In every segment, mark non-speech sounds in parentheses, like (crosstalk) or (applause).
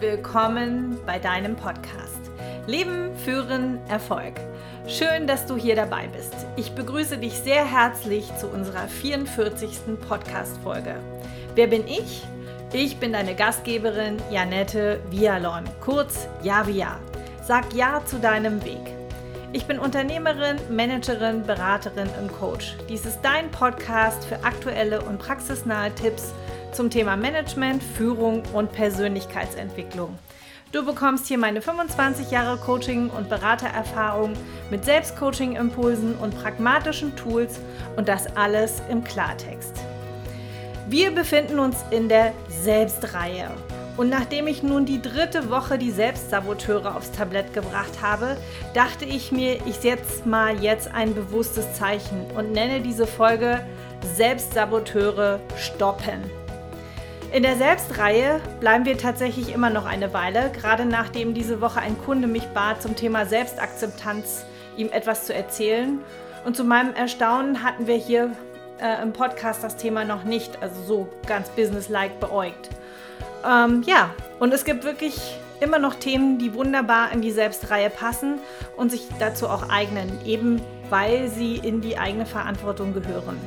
willkommen bei deinem Podcast. Leben, Führen, Erfolg. Schön, dass du hier dabei bist. Ich begrüße dich sehr herzlich zu unserer 44. Podcast-Folge. Wer bin ich? Ich bin deine Gastgeberin Janette Vialon, kurz Javia. Sag Ja zu deinem Weg. Ich bin Unternehmerin, Managerin, Beraterin und Coach. Dies ist dein Podcast für aktuelle und praxisnahe Tipps zum Thema Management, Führung und Persönlichkeitsentwicklung. Du bekommst hier meine 25 Jahre Coaching- und Beratererfahrung mit Selbstcoaching-Impulsen und pragmatischen Tools und das alles im Klartext. Wir befinden uns in der Selbstreihe. Und nachdem ich nun die dritte Woche die Selbstsaboteure aufs Tablett gebracht habe, dachte ich mir, ich setze mal jetzt ein bewusstes Zeichen und nenne diese Folge Selbstsaboteure stoppen. In der Selbstreihe bleiben wir tatsächlich immer noch eine Weile, gerade nachdem diese Woche ein Kunde mich bat, zum Thema Selbstakzeptanz ihm etwas zu erzählen. Und zu meinem Erstaunen hatten wir hier äh, im Podcast das Thema noch nicht, also so ganz businesslike beäugt. Ähm, ja, und es gibt wirklich immer noch Themen, die wunderbar in die Selbstreihe passen und sich dazu auch eignen, eben weil sie in die eigene Verantwortung gehören.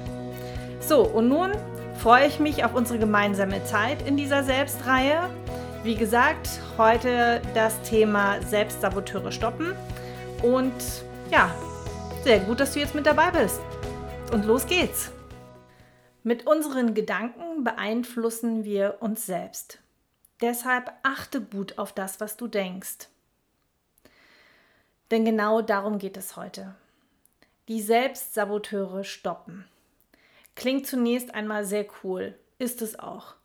So, und nun freue ich mich auf unsere gemeinsame Zeit in dieser Selbstreihe. Wie gesagt, heute das Thema Selbstsaboteure stoppen. Und ja, sehr gut, dass du jetzt mit dabei bist. Und los geht's. Mit unseren Gedanken beeinflussen wir uns selbst. Deshalb achte gut auf das, was du denkst. Denn genau darum geht es heute. Die Selbstsaboteure stoppen. Klingt zunächst einmal sehr cool, ist es auch.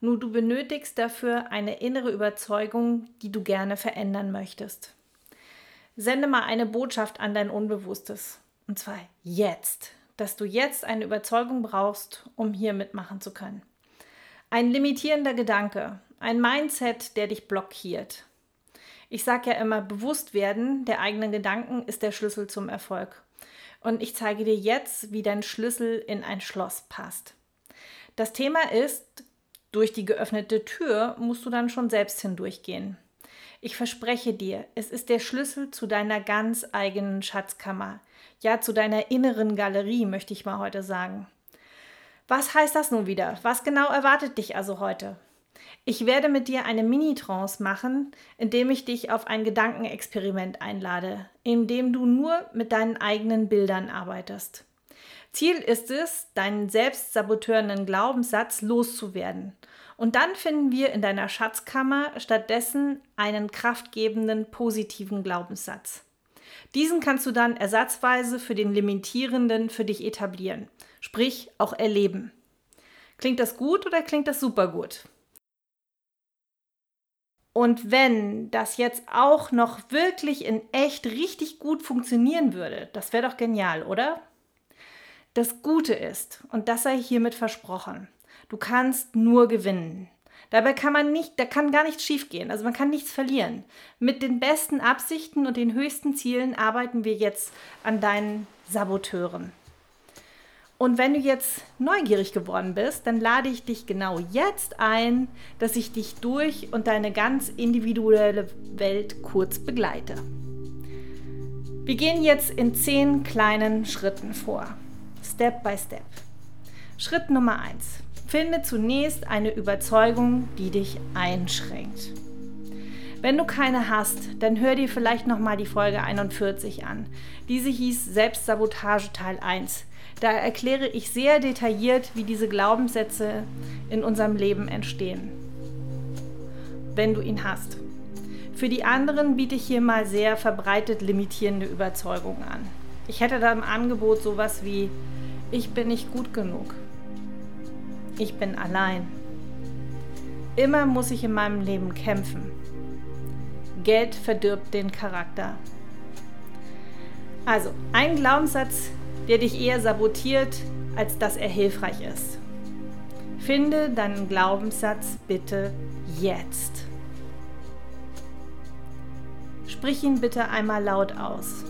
Nur du benötigst dafür eine innere Überzeugung, die du gerne verändern möchtest. Sende mal eine Botschaft an dein Unbewusstes. Und zwar jetzt, dass du jetzt eine Überzeugung brauchst, um hier mitmachen zu können. Ein limitierender Gedanke, ein Mindset, der dich blockiert. Ich sage ja immer, bewusst werden der eigenen Gedanken ist der Schlüssel zum Erfolg und ich zeige dir jetzt, wie dein Schlüssel in ein Schloss passt. Das Thema ist, durch die geöffnete Tür musst du dann schon selbst hindurchgehen. Ich verspreche dir, es ist der Schlüssel zu deiner ganz eigenen Schatzkammer, ja zu deiner inneren Galerie, möchte ich mal heute sagen. Was heißt das nun wieder? Was genau erwartet dich also heute? Ich werde mit dir eine Mini-Trance machen, indem ich dich auf ein Gedankenexperiment einlade, in dem du nur mit deinen eigenen Bildern arbeitest. Ziel ist es, deinen selbstsabotörenden Glaubenssatz loszuwerden. Und dann finden wir in deiner Schatzkammer stattdessen einen kraftgebenden positiven Glaubenssatz. Diesen kannst du dann ersatzweise für den limitierenden für dich etablieren, sprich auch erleben. Klingt das gut oder klingt das super gut? Und wenn das jetzt auch noch wirklich in echt richtig gut funktionieren würde, das wäre doch genial, oder? Das Gute ist, und das sei hiermit versprochen, du kannst nur gewinnen. Dabei kann man nicht, da kann gar nichts schiefgehen, also man kann nichts verlieren. Mit den besten Absichten und den höchsten Zielen arbeiten wir jetzt an deinen Saboteuren. Und wenn du jetzt neugierig geworden bist, dann lade ich dich genau jetzt ein, dass ich dich durch und deine ganz individuelle Welt kurz begleite. Wir gehen jetzt in zehn kleinen Schritten vor. Step by Step. Schritt Nummer eins: Finde zunächst eine Überzeugung, die dich einschränkt. Wenn du keine hast, dann hör dir vielleicht nochmal die Folge 41 an. Diese hieß Selbstsabotage Teil 1. Da erkläre ich sehr detailliert, wie diese Glaubenssätze in unserem Leben entstehen, wenn du ihn hast. Für die anderen biete ich hier mal sehr verbreitet limitierende Überzeugungen an. Ich hätte da im Angebot sowas wie, ich bin nicht gut genug. Ich bin allein. Immer muss ich in meinem Leben kämpfen. Geld verdirbt den Charakter. Also, ein Glaubenssatz, der dich eher sabotiert, als dass er hilfreich ist. Finde deinen Glaubenssatz bitte jetzt. Sprich ihn bitte einmal laut aus.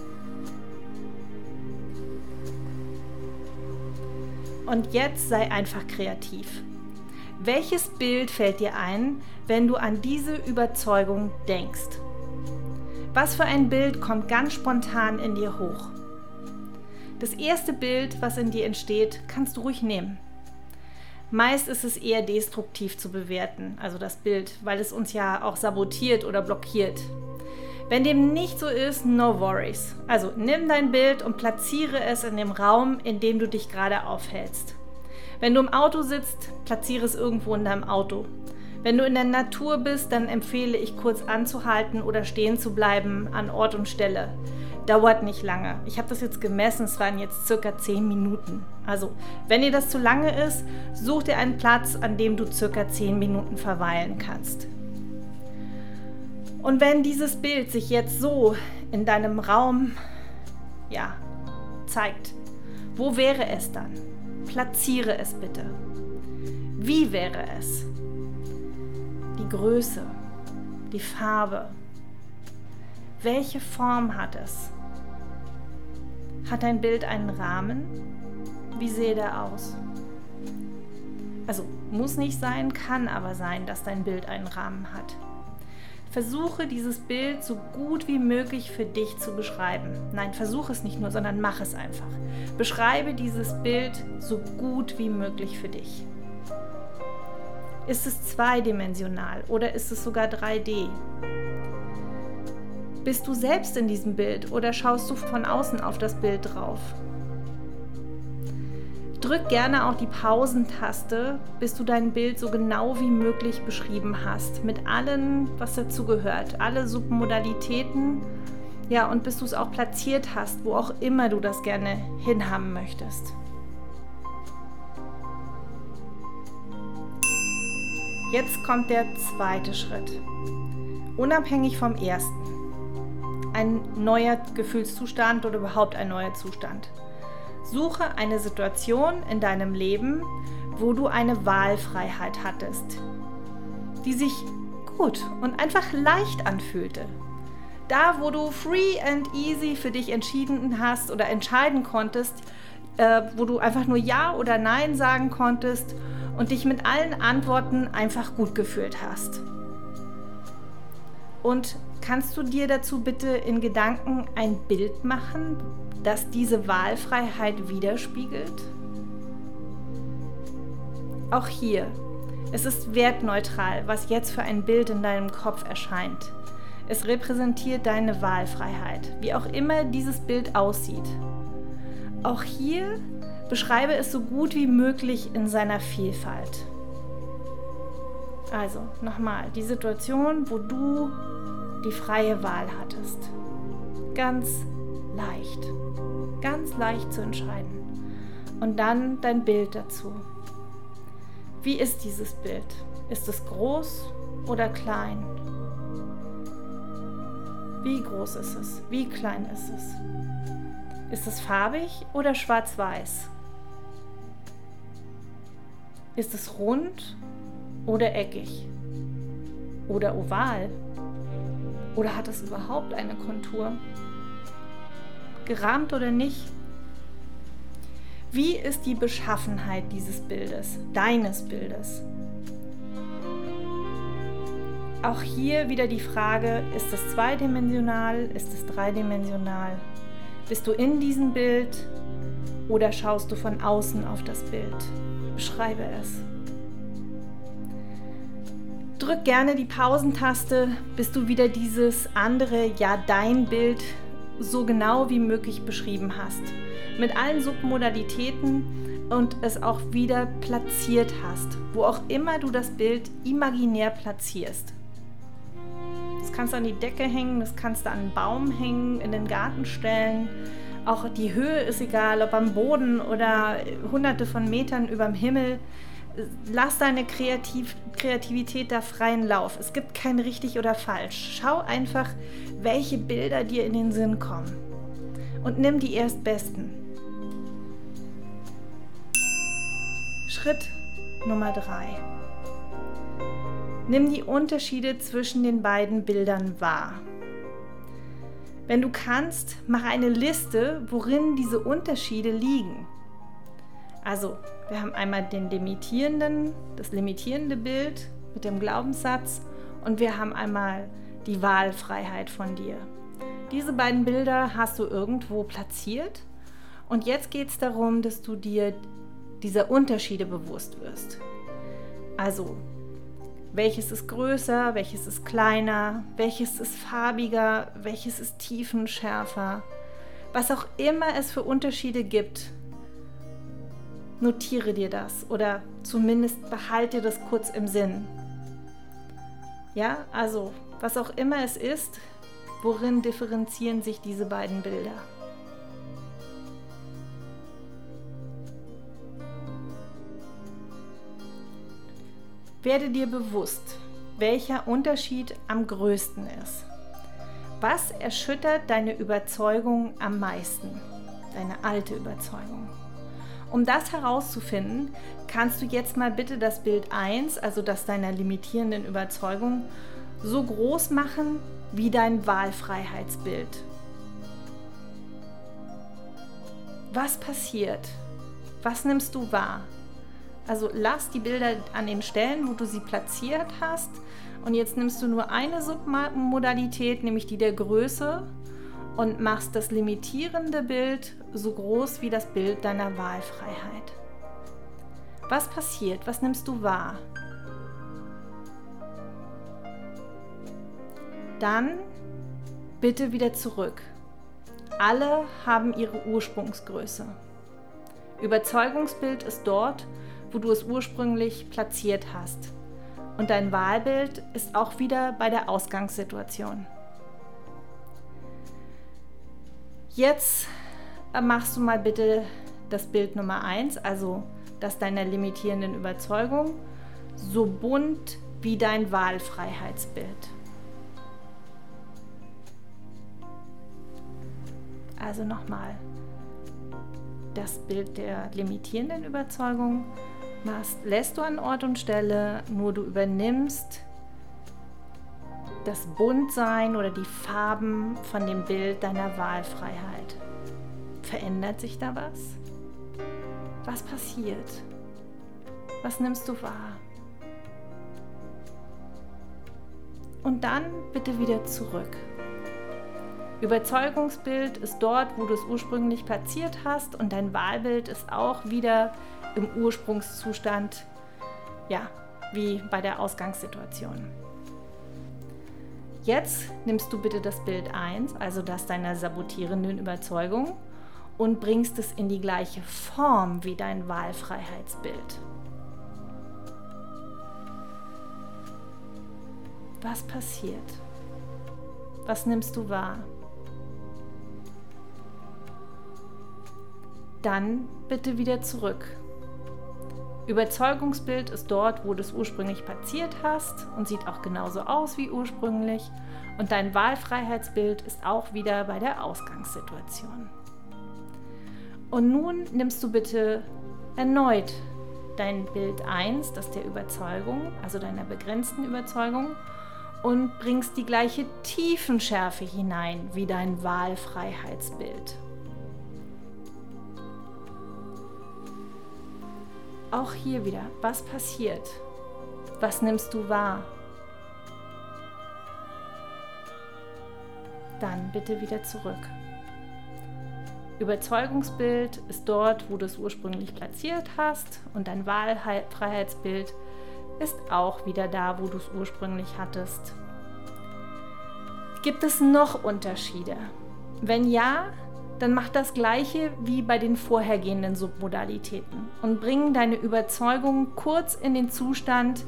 Und jetzt sei einfach kreativ. Welches Bild fällt dir ein, wenn du an diese Überzeugung denkst? Was für ein Bild kommt ganz spontan in dir hoch? Das erste Bild, was in dir entsteht, kannst du ruhig nehmen. Meist ist es eher destruktiv zu bewerten, also das Bild, weil es uns ja auch sabotiert oder blockiert. Wenn dem nicht so ist, no worries. Also nimm dein Bild und platziere es in dem Raum, in dem du dich gerade aufhältst. Wenn du im Auto sitzt, platziere es irgendwo in deinem Auto. Wenn du in der Natur bist, dann empfehle ich kurz anzuhalten oder stehen zu bleiben an Ort und Stelle. Dauert nicht lange. Ich habe das jetzt gemessen, es waren jetzt circa 10 Minuten. Also, wenn dir das zu lange ist, such dir einen Platz, an dem du circa 10 Minuten verweilen kannst. Und wenn dieses Bild sich jetzt so in deinem Raum ja, zeigt, wo wäre es dann? Platziere es bitte. Wie wäre es? Die Größe, die Farbe. Welche Form hat es? Hat dein Bild einen Rahmen? Wie sehe der aus? Also muss nicht sein, kann aber sein, dass dein Bild einen Rahmen hat. Versuche dieses Bild so gut wie möglich für dich zu beschreiben. Nein, versuche es nicht nur, sondern mach es einfach. Beschreibe dieses Bild so gut wie möglich für dich. Ist es zweidimensional oder ist es sogar 3D? Bist du selbst in diesem Bild oder schaust du von außen auf das Bild drauf? Drück gerne auch die Pausentaste, bis du dein Bild so genau wie möglich beschrieben hast, mit allem, was dazu gehört, alle Submodalitäten, ja, und bis du es auch platziert hast, wo auch immer du das gerne hinhaben möchtest. Jetzt kommt der zweite Schritt. Unabhängig vom ersten. Ein neuer Gefühlszustand oder überhaupt ein neuer Zustand. Suche eine Situation in deinem Leben, wo du eine Wahlfreiheit hattest, die sich gut und einfach leicht anfühlte. Da, wo du free and easy für dich entschieden hast oder entscheiden konntest, äh, wo du einfach nur Ja oder Nein sagen konntest und dich mit allen Antworten einfach gut gefühlt hast. Und kannst du dir dazu bitte in Gedanken ein Bild machen, das diese Wahlfreiheit widerspiegelt? Auch hier, es ist wertneutral, was jetzt für ein Bild in deinem Kopf erscheint. Es repräsentiert deine Wahlfreiheit, wie auch immer dieses Bild aussieht. Auch hier beschreibe es so gut wie möglich in seiner Vielfalt. Also nochmal, die Situation, wo du die freie Wahl hattest. Ganz leicht. Ganz leicht zu entscheiden. Und dann dein Bild dazu. Wie ist dieses Bild? Ist es groß oder klein? Wie groß ist es? Wie klein ist es? Ist es farbig oder schwarz-weiß? Ist es rund oder eckig? Oder oval? Oder hat es überhaupt eine Kontur? Gerahmt oder nicht? Wie ist die Beschaffenheit dieses Bildes, deines Bildes? Auch hier wieder die Frage, ist es zweidimensional, ist es dreidimensional? Bist du in diesem Bild oder schaust du von außen auf das Bild? Beschreibe es. Drück gerne die Pausentaste, bis du wieder dieses andere, ja dein Bild so genau wie möglich beschrieben hast. Mit allen Submodalitäten und es auch wieder platziert hast, wo auch immer du das Bild imaginär platzierst. Das kannst du an die Decke hängen, das kannst du an einen Baum hängen, in den Garten stellen. Auch die Höhe ist egal, ob am Boden oder hunderte von Metern über dem Himmel lass deine Kreativ Kreativität da freien Lauf. Es gibt kein richtig oder falsch. Schau einfach, welche Bilder dir in den Sinn kommen. Und nimm die erstbesten. Schritt Nummer 3. Nimm die Unterschiede zwischen den beiden Bildern wahr. Wenn du kannst, mach eine Liste, worin diese Unterschiede liegen. Also, wir haben einmal den limitierenden, das limitierende Bild mit dem Glaubenssatz und wir haben einmal die Wahlfreiheit von dir. Diese beiden Bilder hast du irgendwo platziert und jetzt geht es darum, dass du dir dieser Unterschiede bewusst wirst. Also, welches ist größer, welches ist kleiner, welches ist farbiger, welches ist tiefenschärfer. Was auch immer es für Unterschiede gibt, notiere dir das oder zumindest behalte das kurz im Sinn. Ja, also was auch immer es ist, worin differenzieren sich diese beiden Bilder? Werde dir bewusst, welcher Unterschied am größten ist. Was erschüttert deine Überzeugung am meisten? Deine alte Überzeugung. Um das herauszufinden, kannst du jetzt mal bitte das Bild 1, also das deiner limitierenden Überzeugung, so groß machen wie dein Wahlfreiheitsbild. Was passiert? Was nimmst du wahr? Also lass die Bilder an den Stellen, wo du sie platziert hast. Und jetzt nimmst du nur eine Submodalität, nämlich die der Größe, und machst das limitierende Bild so groß wie das Bild deiner Wahlfreiheit. Was passiert? Was nimmst du wahr? Dann bitte wieder zurück. Alle haben ihre Ursprungsgröße. Überzeugungsbild ist dort, wo du es ursprünglich platziert hast. Und dein Wahlbild ist auch wieder bei der Ausgangssituation. Jetzt machst du mal bitte das Bild Nummer 1, also das deiner limitierenden Überzeugung, so bunt wie dein Wahlfreiheitsbild. Also nochmal das Bild der limitierenden Überzeugung machst, lässt du an Ort und Stelle, nur du übernimmst das Buntsein oder die Farben von dem Bild deiner Wahlfreiheit. Verändert sich da was? Was passiert? Was nimmst du wahr? Und dann bitte wieder zurück. Überzeugungsbild ist dort, wo du es ursprünglich platziert hast und dein Wahlbild ist auch wieder im Ursprungszustand, ja, wie bei der Ausgangssituation. Jetzt nimmst du bitte das Bild 1, also das deiner sabotierenden Überzeugung, und bringst es in die gleiche Form wie dein Wahlfreiheitsbild. Was passiert? Was nimmst du wahr? Dann bitte wieder zurück Überzeugungsbild ist dort, wo du es ursprünglich platziert hast und sieht auch genauso aus wie ursprünglich. Und dein Wahlfreiheitsbild ist auch wieder bei der Ausgangssituation. Und nun nimmst du bitte erneut dein Bild 1, das der Überzeugung, also deiner begrenzten Überzeugung, und bringst die gleiche Tiefenschärfe hinein wie dein Wahlfreiheitsbild. Auch hier wieder, was passiert? Was nimmst du wahr? Dann bitte wieder zurück. Überzeugungsbild ist dort, wo du es ursprünglich platziert hast und dein Wahlfreiheitsbild ist auch wieder da, wo du es ursprünglich hattest. Gibt es noch Unterschiede? Wenn ja, dann mach das gleiche wie bei den vorhergehenden Submodalitäten und bring deine Überzeugung kurz in den Zustand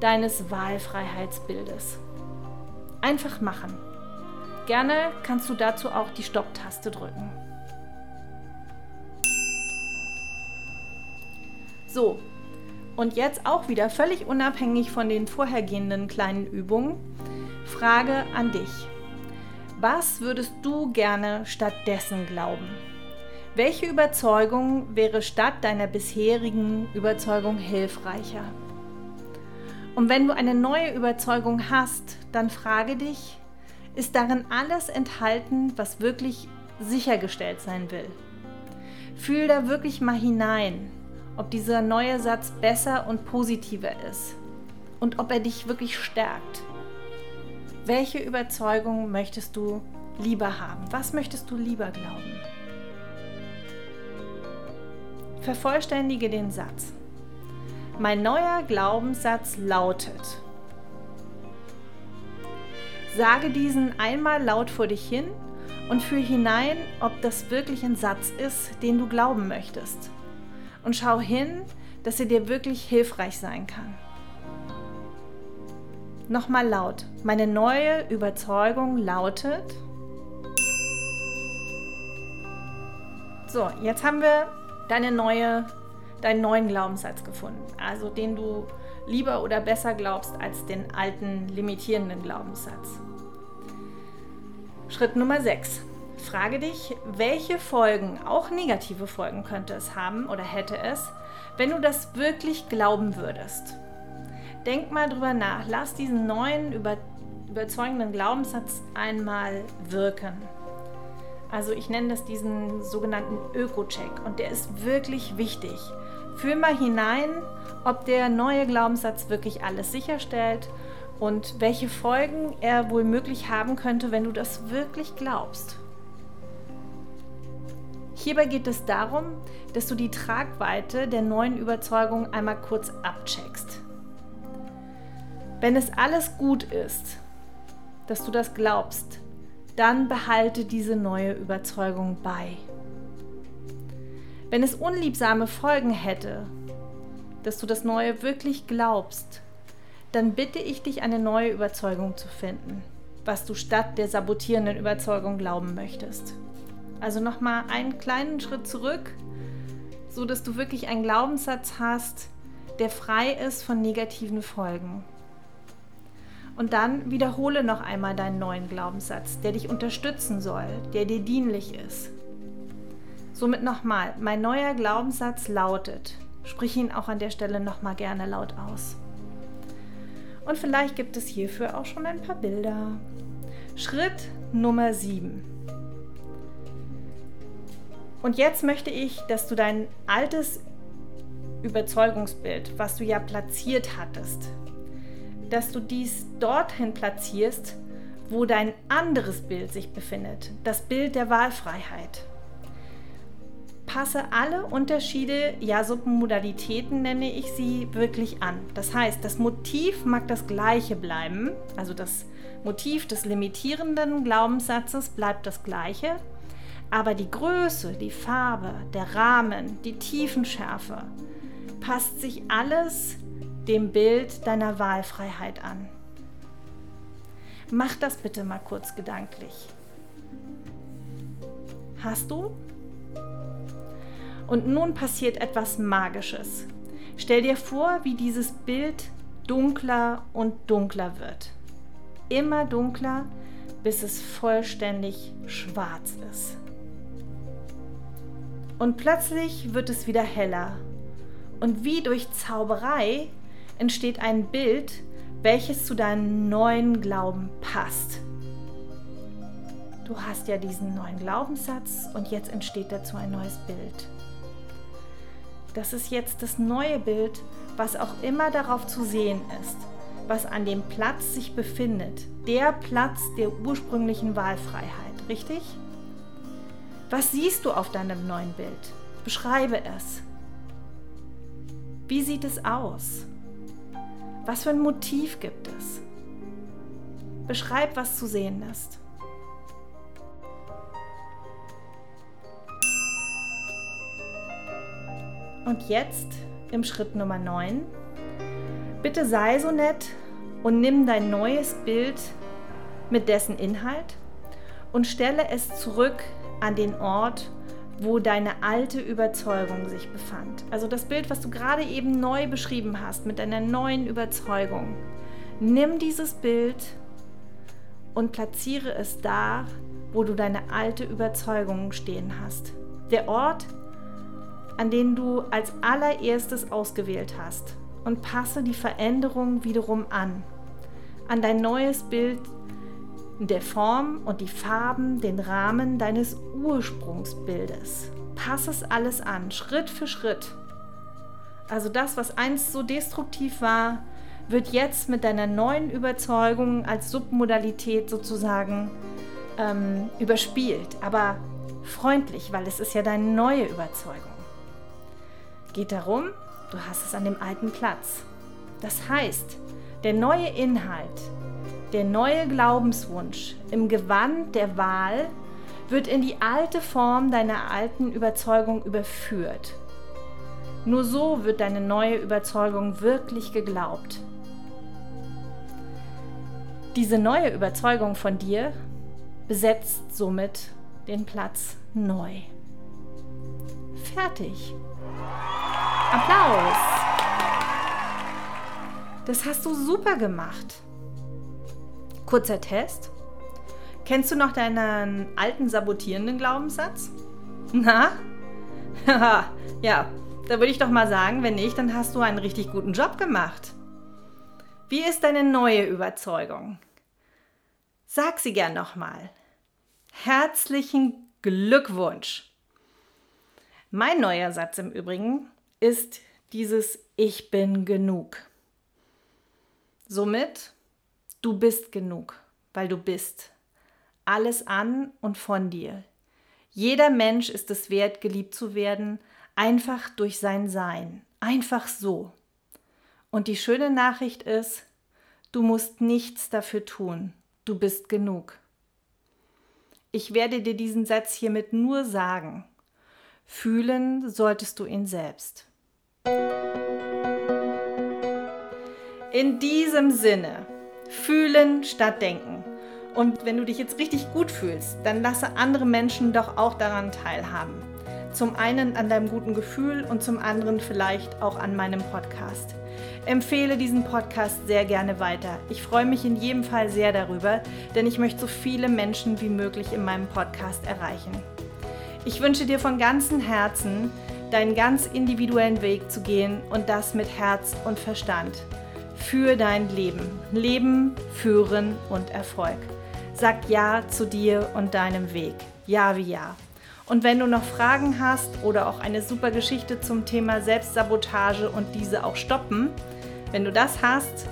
deines Wahlfreiheitsbildes. Einfach machen. Gerne kannst du dazu auch die Stopptaste drücken. So, und jetzt auch wieder völlig unabhängig von den vorhergehenden kleinen Übungen, Frage an dich. Was würdest du gerne stattdessen glauben? Welche Überzeugung wäre statt deiner bisherigen Überzeugung hilfreicher? Und wenn du eine neue Überzeugung hast, dann frage dich, ist darin alles enthalten, was wirklich sichergestellt sein will? Fühl da wirklich mal hinein ob dieser neue Satz besser und positiver ist und ob er dich wirklich stärkt. Welche Überzeugung möchtest du lieber haben? Was möchtest du lieber glauben? Vervollständige den Satz. Mein neuer Glaubenssatz lautet. Sage diesen einmal laut vor dich hin und fühl hinein, ob das wirklich ein Satz ist, den du glauben möchtest. Und schau hin, dass er dir wirklich hilfreich sein kann. Nochmal laut. Meine neue Überzeugung lautet. So, jetzt haben wir deine neue, deinen neuen Glaubenssatz gefunden. Also den du lieber oder besser glaubst als den alten limitierenden Glaubenssatz. Schritt Nummer 6. Frage dich, welche Folgen, auch negative Folgen könnte es haben oder hätte es, wenn du das wirklich glauben würdest. Denk mal drüber nach. Lass diesen neuen, über, überzeugenden Glaubenssatz einmal wirken. Also ich nenne das diesen sogenannten Öko-Check und der ist wirklich wichtig. Fühl mal hinein, ob der neue Glaubenssatz wirklich alles sicherstellt und welche Folgen er wohl möglich haben könnte, wenn du das wirklich glaubst. Hierbei geht es darum, dass du die Tragweite der neuen Überzeugung einmal kurz abcheckst. Wenn es alles gut ist, dass du das glaubst, dann behalte diese neue Überzeugung bei. Wenn es unliebsame Folgen hätte, dass du das Neue wirklich glaubst, dann bitte ich dich, eine neue Überzeugung zu finden, was du statt der sabotierenden Überzeugung glauben möchtest. Also nochmal einen kleinen Schritt zurück, so dass du wirklich einen Glaubenssatz hast, der frei ist von negativen Folgen. Und dann wiederhole noch einmal deinen neuen Glaubenssatz, der dich unterstützen soll, der dir dienlich ist. Somit nochmal, mein neuer Glaubenssatz lautet, sprich ihn auch an der Stelle nochmal gerne laut aus. Und vielleicht gibt es hierfür auch schon ein paar Bilder. Schritt Nummer 7. Und jetzt möchte ich, dass du dein altes Überzeugungsbild, was du ja platziert hattest, dass du dies dorthin platzierst, wo dein anderes Bild sich befindet, das Bild der Wahlfreiheit. Passe alle Unterschiede, ja Submodalitäten nenne ich sie, wirklich an. Das heißt, das Motiv mag das gleiche bleiben, also das Motiv des limitierenden Glaubenssatzes bleibt das gleiche, aber die Größe, die Farbe, der Rahmen, die Tiefenschärfe passt sich alles dem Bild deiner Wahlfreiheit an. Mach das bitte mal kurz gedanklich. Hast du? Und nun passiert etwas Magisches. Stell dir vor, wie dieses Bild dunkler und dunkler wird. Immer dunkler, bis es vollständig schwarz ist. Und plötzlich wird es wieder heller. Und wie durch Zauberei entsteht ein Bild, welches zu deinem neuen Glauben passt. Du hast ja diesen neuen Glaubenssatz und jetzt entsteht dazu ein neues Bild. Das ist jetzt das neue Bild, was auch immer darauf zu sehen ist, was an dem Platz sich befindet, der Platz der ursprünglichen Wahlfreiheit, richtig? Was siehst du auf deinem neuen Bild? Beschreibe es. Wie sieht es aus? Was für ein Motiv gibt es? Beschreib, was zu sehen ist. Und jetzt im Schritt Nummer 9. Bitte sei so nett und nimm dein neues Bild mit dessen Inhalt und stelle es zurück an den Ort, wo deine alte Überzeugung sich befand. Also das Bild, was du gerade eben neu beschrieben hast mit deiner neuen Überzeugung. Nimm dieses Bild und platziere es da, wo du deine alte Überzeugung stehen hast. Der Ort, an den du als allererstes ausgewählt hast und passe die Veränderung wiederum an. An dein neues Bild der Form und die Farben, den Rahmen deines Ursprungsbildes. Pass es alles an, Schritt für Schritt. Also das, was einst so destruktiv war, wird jetzt mit deiner neuen Überzeugung als Submodalität sozusagen ähm, überspielt, aber freundlich, weil es ist ja deine neue Überzeugung. Geht darum, du hast es an dem alten Platz. Das heißt, der neue Inhalt, der neue Glaubenswunsch im Gewand der Wahl wird in die alte Form deiner alten Überzeugung überführt. Nur so wird deine neue Überzeugung wirklich geglaubt. Diese neue Überzeugung von dir besetzt somit den Platz neu. Fertig. Applaus. Das hast du super gemacht. Kurzer Test. Kennst du noch deinen alten sabotierenden Glaubenssatz? Na? (laughs) ja, da würde ich doch mal sagen, wenn nicht, dann hast du einen richtig guten Job gemacht. Wie ist deine neue Überzeugung? Sag sie gern nochmal. Herzlichen Glückwunsch. Mein neuer Satz im Übrigen ist dieses Ich bin genug. Somit, du bist genug, weil du bist. Alles an und von dir. Jeder Mensch ist es wert, geliebt zu werden, einfach durch sein Sein. Einfach so. Und die schöne Nachricht ist, du musst nichts dafür tun. Du bist genug. Ich werde dir diesen Satz hiermit nur sagen. Fühlen solltest du ihn selbst. In diesem Sinne, fühlen statt denken. Und wenn du dich jetzt richtig gut fühlst, dann lasse andere Menschen doch auch daran teilhaben. Zum einen an deinem guten Gefühl und zum anderen vielleicht auch an meinem Podcast. Empfehle diesen Podcast sehr gerne weiter. Ich freue mich in jedem Fall sehr darüber, denn ich möchte so viele Menschen wie möglich in meinem Podcast erreichen. Ich wünsche dir von ganzem Herzen, deinen ganz individuellen Weg zu gehen und das mit Herz und Verstand. Für dein Leben. Leben, Führen und Erfolg. Sag Ja zu dir und deinem Weg. Ja wie Ja. Und wenn du noch Fragen hast oder auch eine super Geschichte zum Thema Selbstsabotage und diese auch stoppen, wenn du das hast,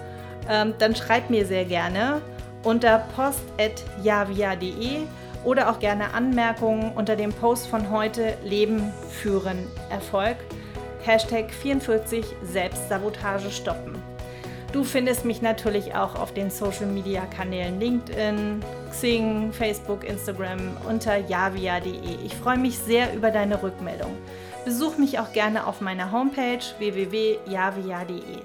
ähm, dann schreib mir sehr gerne unter post.javia.de oder auch gerne Anmerkungen unter dem Post von heute Leben führen Erfolg. Hashtag 44 Selbstsabotage stoppen. Du findest mich natürlich auch auf den Social Media Kanälen LinkedIn, Xing, Facebook, Instagram unter javia.de. Ich freue mich sehr über deine Rückmeldung. Besuch mich auch gerne auf meiner Homepage www.javia.de.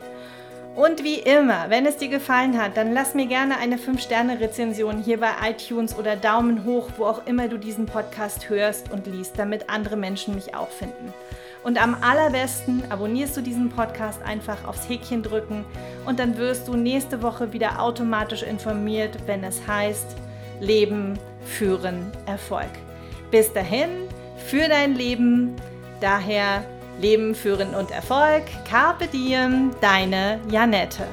Und wie immer, wenn es dir gefallen hat, dann lass mir gerne eine 5-Sterne-Rezension hier bei iTunes oder Daumen hoch, wo auch immer du diesen Podcast hörst und liest, damit andere Menschen mich auch finden. Und am allerbesten abonnierst du diesen Podcast einfach aufs Häkchen drücken und dann wirst du nächste Woche wieder automatisch informiert, wenn es heißt Leben, Führen, Erfolg. Bis dahin, für dein Leben, daher Leben, Führen und Erfolg. Carpe Diem, deine Janette.